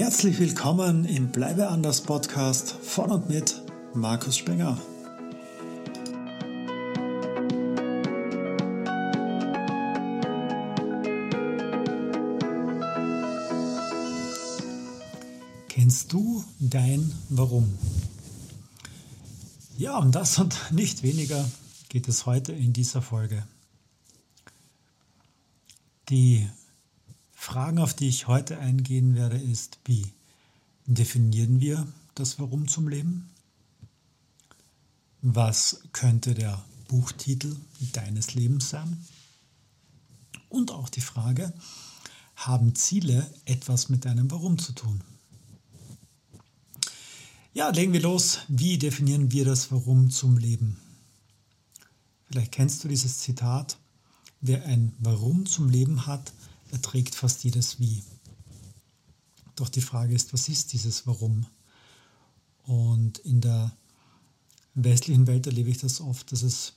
Herzlich willkommen im Bleibe anders Podcast von und mit Markus Spenger. Kennst du dein Warum? Ja, um das und nicht weniger geht es heute in dieser Folge. Die Fragen, auf die ich heute eingehen werde, ist, wie definieren wir das Warum zum Leben? Was könnte der Buchtitel deines Lebens sein? Und auch die Frage, haben Ziele etwas mit deinem Warum zu tun? Ja, legen wir los. Wie definieren wir das Warum zum Leben? Vielleicht kennst du dieses Zitat. Wer ein Warum zum Leben hat, erträgt fast jedes Wie. Doch die Frage ist, was ist dieses Warum? Und in der westlichen Welt erlebe ich das oft, dass es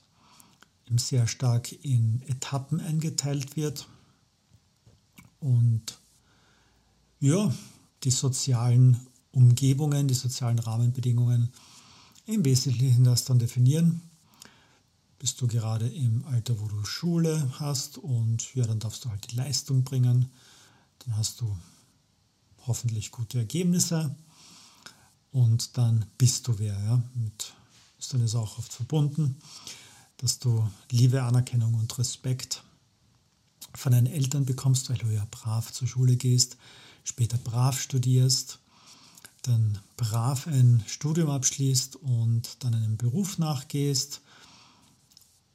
sehr stark in Etappen eingeteilt wird und ja, die sozialen Umgebungen, die sozialen Rahmenbedingungen im Wesentlichen das dann definieren bist du gerade im Alter, wo du Schule hast und ja, dann darfst du halt die Leistung bringen. Dann hast du hoffentlich gute Ergebnisse und dann bist du wer. Ja? Mit, ist dann ist auch oft verbunden, dass du Liebe, Anerkennung und Respekt von deinen Eltern bekommst, weil du ja brav zur Schule gehst, später brav studierst, dann brav ein Studium abschließt und dann einem Beruf nachgehst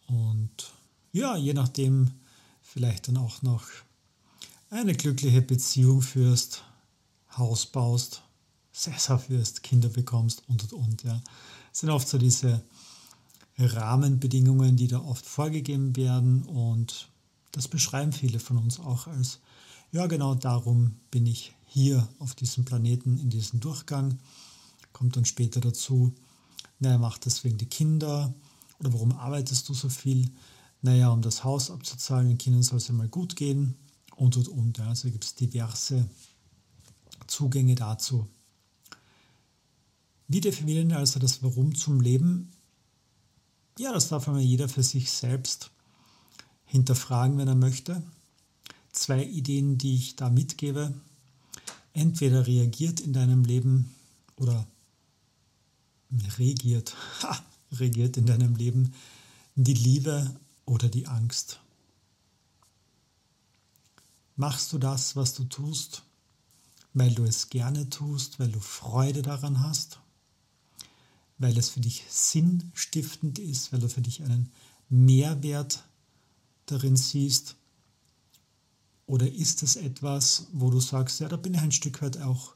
und ja, je nachdem vielleicht dann auch noch eine glückliche Beziehung führst, Haus baust, sesshaft wirst, Kinder bekommst und und und. Ja. Das sind oft so diese Rahmenbedingungen, die da oft vorgegeben werden und das beschreiben viele von uns auch als, ja genau darum bin ich hier auf diesem Planeten in diesem Durchgang. Kommt dann später dazu, naja, macht deswegen die Kinder, oder warum arbeitest du so viel? Naja, um das Haus abzuzahlen, den Kindern soll es ja mal gut gehen und und und. Ja. Also gibt es diverse Zugänge dazu. Wie definieren also das Warum zum Leben? Ja, das darf einmal jeder für sich selbst hinterfragen, wenn er möchte. Zwei Ideen, die ich da mitgebe. Entweder reagiert in deinem Leben oder regiert. Ha, regiert in deinem Leben? Die Liebe oder die Angst? Machst du das, was du tust, weil du es gerne tust, weil du Freude daran hast, weil es für dich sinnstiftend ist, weil du für dich einen Mehrwert darin siehst? Oder ist es etwas, wo du sagst, ja, da bin ich ein Stück weit auch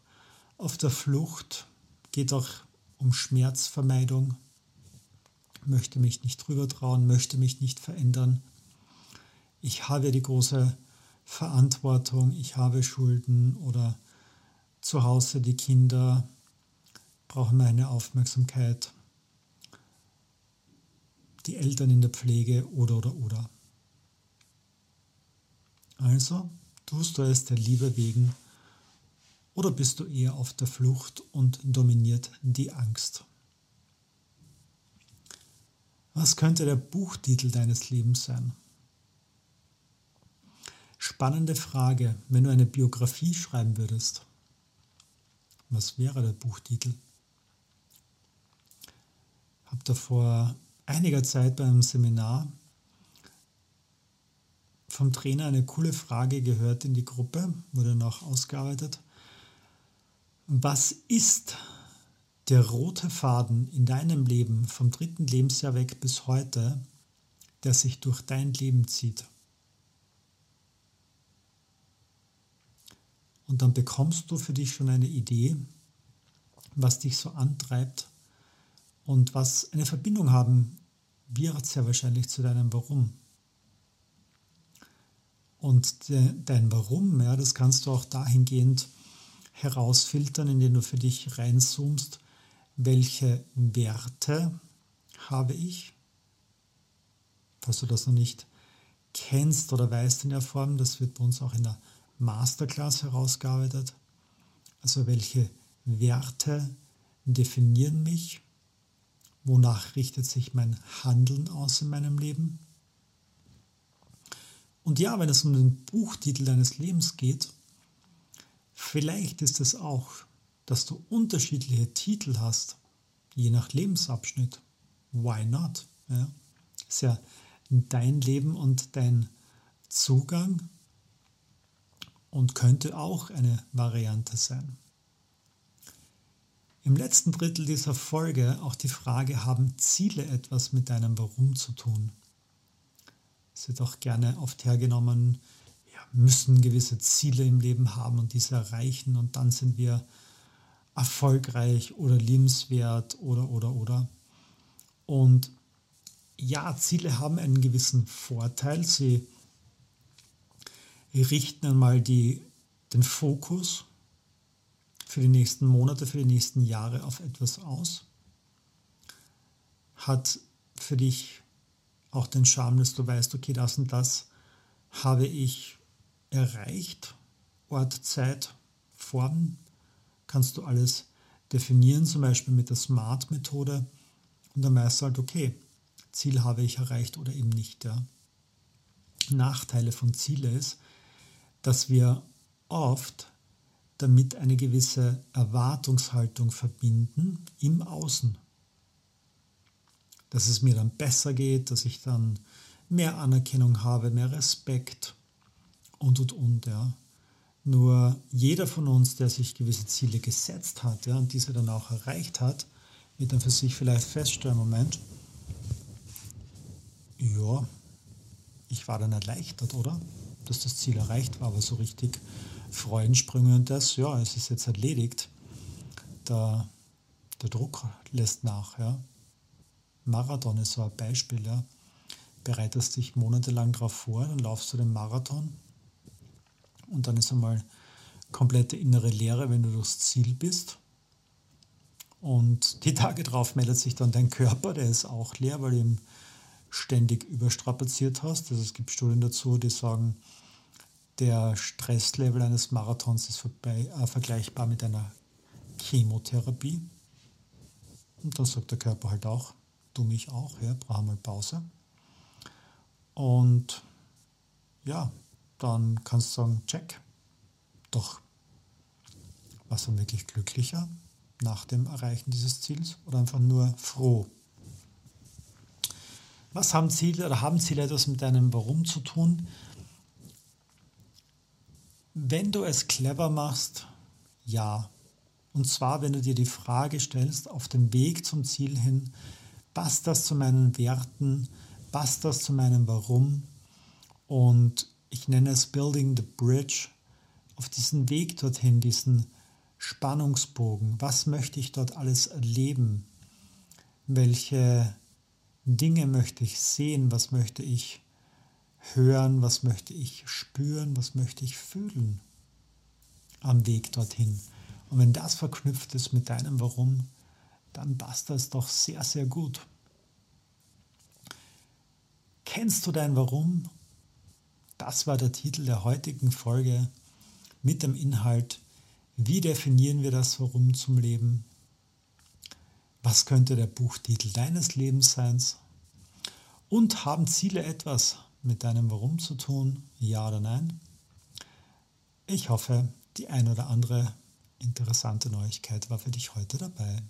auf der Flucht, geht auch um Schmerzvermeidung, möchte mich nicht drüber trauen, möchte mich nicht verändern. Ich habe die große Verantwortung, ich habe Schulden oder zu Hause die Kinder brauchen meine Aufmerksamkeit, die Eltern in der Pflege oder oder oder. Also, tust du es der Liebe wegen oder bist du eher auf der Flucht und dominiert die Angst? Was könnte der Buchtitel deines Lebens sein? Spannende Frage, wenn du eine Biografie schreiben würdest. Was wäre der Buchtitel? Ich habe da vor einiger Zeit beim Seminar vom Trainer eine coole Frage gehört in die Gruppe, wurde noch ausgearbeitet. Was ist der rote Faden in deinem Leben vom dritten Lebensjahr weg bis heute, der sich durch dein Leben zieht. Und dann bekommst du für dich schon eine Idee, was dich so antreibt und was eine Verbindung haben wird sehr wahrscheinlich zu deinem Warum. Und de, dein Warum, ja, das kannst du auch dahingehend herausfiltern, indem du für dich reinzoomst welche Werte habe ich. Falls du das noch nicht kennst oder weißt in der Form, das wird bei uns auch in der Masterclass herausgearbeitet. Also welche Werte definieren mich? Wonach richtet sich mein Handeln aus in meinem Leben? Und ja, wenn es um den Buchtitel deines Lebens geht, vielleicht ist es auch, dass du unterschiedliche Titel hast, je nach Lebensabschnitt. Why not? Ja, ist ja dein Leben und dein Zugang und könnte auch eine Variante sein. Im letzten Drittel dieser Folge auch die Frage, haben Ziele etwas mit deinem Warum zu tun? Es wird auch gerne oft hergenommen, wir müssen gewisse Ziele im Leben haben und diese erreichen und dann sind wir erfolgreich oder liebenswert oder oder oder. Und ja, Ziele haben einen gewissen Vorteil. Sie richten einmal die, den Fokus für die nächsten Monate, für die nächsten Jahre auf etwas aus. Hat für dich auch den Charme, dass du weißt, okay, das und das habe ich erreicht. Ort, Zeit, Form, kannst du alles definieren, zum Beispiel mit der Smart-Methode. Und dann weißt du halt, okay, Ziel habe ich erreicht oder eben nicht. Ja. Nachteile von Ziele ist, dass wir oft damit eine gewisse Erwartungshaltung verbinden im Außen. Dass es mir dann besser geht, dass ich dann mehr Anerkennung habe, mehr Respekt und und und. Ja. Nur jeder von uns, der sich gewisse Ziele gesetzt hat ja, und diese dann auch erreicht hat, wird dann für sich vielleicht feststellen, Moment, ja, ich war dann erleichtert, oder? Dass das Ziel erreicht war, aber so richtig Freudensprünge und das, ja, es ist jetzt erledigt. Der, der Druck lässt nach, ja. Marathon ist so ein Beispiel, ja. Bereitest dich monatelang darauf vor, dann laufst du den Marathon und dann ist einmal komplette innere Leere, wenn du durchs Ziel bist. Und die Tage drauf meldet sich dann dein Körper, der ist auch leer, weil ihm ständig überstrapaziert hast. Also es gibt Studien dazu, die sagen, der Stresslevel eines Marathons ist vorbei, äh, vergleichbar mit einer Chemotherapie. Und dann sagt der Körper halt auch, du mich auch, ja, brauchen mal Pause. Und ja, dann kannst du sagen, check. Doch, was war wirklich glücklicher nach dem Erreichen dieses Ziels oder einfach nur froh? Was haben Ziele oder haben Ziele etwas mit deinem Warum zu tun? Wenn du es clever machst, ja. Und zwar, wenn du dir die Frage stellst, auf dem Weg zum Ziel hin, passt das zu meinen Werten, passt das zu meinem Warum? Und ich nenne es Building the Bridge, auf diesen Weg dorthin, diesen Spannungsbogen. Was möchte ich dort alles erleben? Welche Dinge möchte ich sehen, was möchte ich hören, was möchte ich spüren, was möchte ich fühlen am Weg dorthin. Und wenn das verknüpft ist mit deinem Warum, dann passt das doch sehr, sehr gut. Kennst du dein Warum? Das war der Titel der heutigen Folge mit dem Inhalt, wie definieren wir das Warum zum Leben? Was könnte der Buchtitel deines Lebens sein? Und haben Ziele etwas mit deinem Warum zu tun? Ja oder nein? Ich hoffe, die ein oder andere interessante Neuigkeit war für dich heute dabei.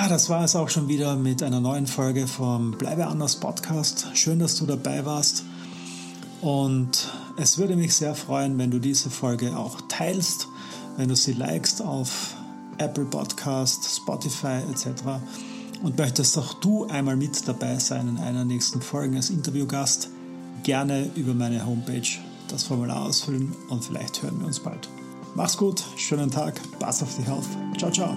Ja, das war es auch schon wieder mit einer neuen Folge vom Bleibe anders Podcast. Schön, dass du dabei warst. Und es würde mich sehr freuen, wenn du diese Folge auch teilst, wenn du sie likest auf Apple Podcast, Spotify etc. Und möchtest auch du einmal mit dabei sein in einer nächsten Folge als Interviewgast, gerne über meine Homepage das Formular ausfüllen und vielleicht hören wir uns bald. Mach's gut, schönen Tag, pass auf dich auf. Ciao, ciao.